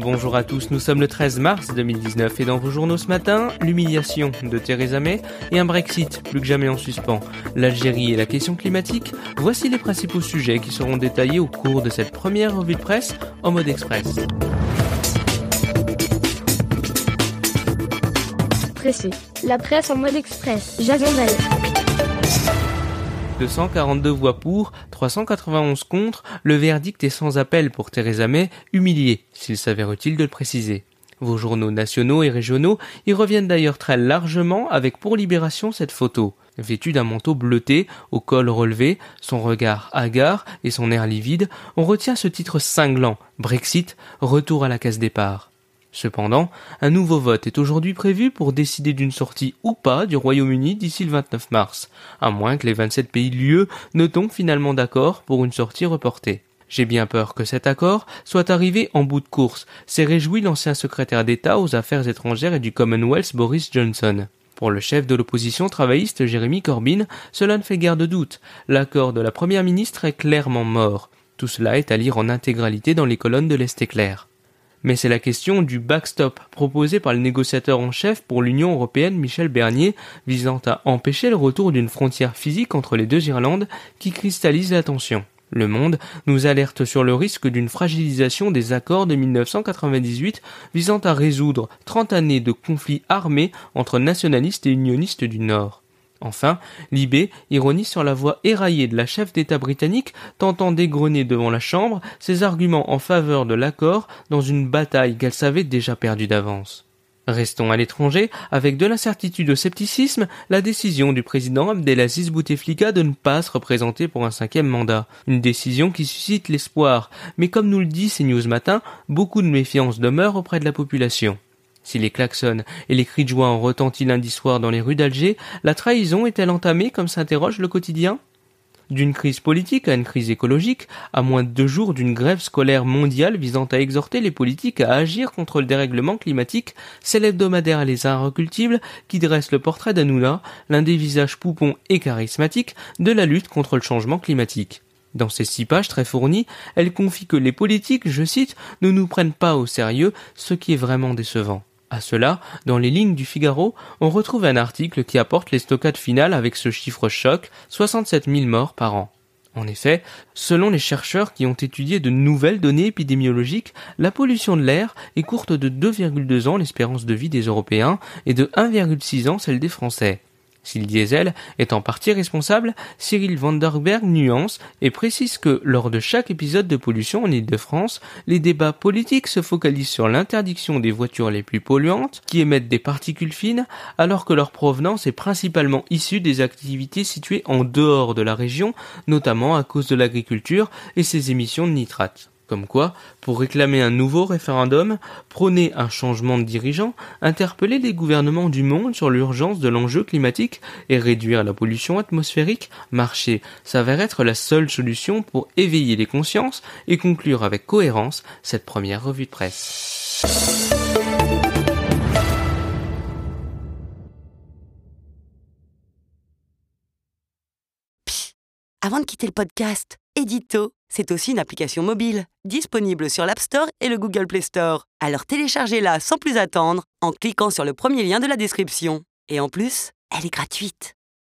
Bonjour à tous, nous sommes le 13 mars 2019 et dans vos journaux ce matin, l'humiliation de Theresa May et un Brexit plus que jamais en suspens, l'Algérie et la question climatique, voici les principaux sujets qui seront détaillés au cours de cette première revue de presse en mode express. Pressé. La presse en mode express. Jason 242 voix pour, 391 contre, le verdict est sans appel pour Theresa May, humiliée, s'il s'avère utile de le préciser. Vos journaux nationaux et régionaux y reviennent d'ailleurs très largement avec pour libération cette photo. Vêtue d'un manteau bleuté, au col relevé, son regard hagard et son air livide, on retient ce titre cinglant, Brexit, retour à la case départ. Cependant, un nouveau vote est aujourd'hui prévu pour décider d'une sortie ou pas du Royaume-Uni d'ici le 29 mars, à moins que les 27 pays de l'UE ne tombent finalement d'accord pour une sortie reportée. J'ai bien peur que cet accord soit arrivé en bout de course, s'est réjoui l'ancien secrétaire d'État aux affaires étrangères et du Commonwealth Boris Johnson. Pour le chef de l'opposition travailliste Jérémy Corbyn, cela ne fait guère de doute. L'accord de la première ministre est clairement mort. Tout cela est à lire en intégralité dans les colonnes de l'Est éclair. Mais c'est la question du backstop proposé par le négociateur en chef pour l'Union européenne Michel Bernier visant à empêcher le retour d'une frontière physique entre les deux Irlandes qui cristallise l'attention. Le Monde nous alerte sur le risque d'une fragilisation des accords de 1998 visant à résoudre 30 années de conflits armés entre nationalistes et unionistes du Nord. Enfin, Libé ironise sur la voix éraillée de la chef d'État britannique tentant d'égrener devant la Chambre ses arguments en faveur de l'accord dans une bataille qu'elle savait déjà perdue d'avance. Restons à l'étranger, avec de l'incertitude au scepticisme, la décision du président Abdelaziz Bouteflika de ne pas se représenter pour un cinquième mandat. Une décision qui suscite l'espoir, mais comme nous le dit CNews Matin, beaucoup de méfiance demeure auprès de la population. Si les klaxons et les cris de joie ont retenti lundi soir dans les rues d'Alger, la trahison est-elle entamée comme s'interroge le quotidien? D'une crise politique à une crise écologique, à moins de deux jours d'une grève scolaire mondiale visant à exhorter les politiques à agir contre le dérèglement climatique, c'est l'hebdomadaire Les Inrecultibles qui dresse le portrait d'Anoula, l'un des visages poupons et charismatiques de la lutte contre le changement climatique. Dans ces six pages très fournies, elle confie que les politiques, je cite, ne nous prennent pas au sérieux, ce qui est vraiment décevant. À cela, dans les lignes du Figaro, on retrouve un article qui apporte les stockades finales avec ce chiffre choc, 67 000 morts par an. En effet, selon les chercheurs qui ont étudié de nouvelles données épidémiologiques, la pollution de l'air est courte de 2,2 ans l'espérance de vie des Européens et de 1,6 ans celle des Français. Si le diesel est en partie responsable, Cyril Vanderberg nuance et précise que lors de chaque épisode de pollution en Ile-de-France, les débats politiques se focalisent sur l'interdiction des voitures les plus polluantes qui émettent des particules fines alors que leur provenance est principalement issue des activités situées en dehors de la région, notamment à cause de l'agriculture et ses émissions de nitrates. Comme quoi, pour réclamer un nouveau référendum, prôner un changement de dirigeant, interpeller les gouvernements du monde sur l'urgence de l'enjeu climatique et réduire la pollution atmosphérique, marcher s'avère être la seule solution pour éveiller les consciences et conclure avec cohérence cette première revue de presse. avant de quitter le podcast, Edito, c'est aussi une application mobile, disponible sur l'App Store et le Google Play Store. Alors téléchargez-la sans plus attendre en cliquant sur le premier lien de la description. Et en plus, elle est gratuite.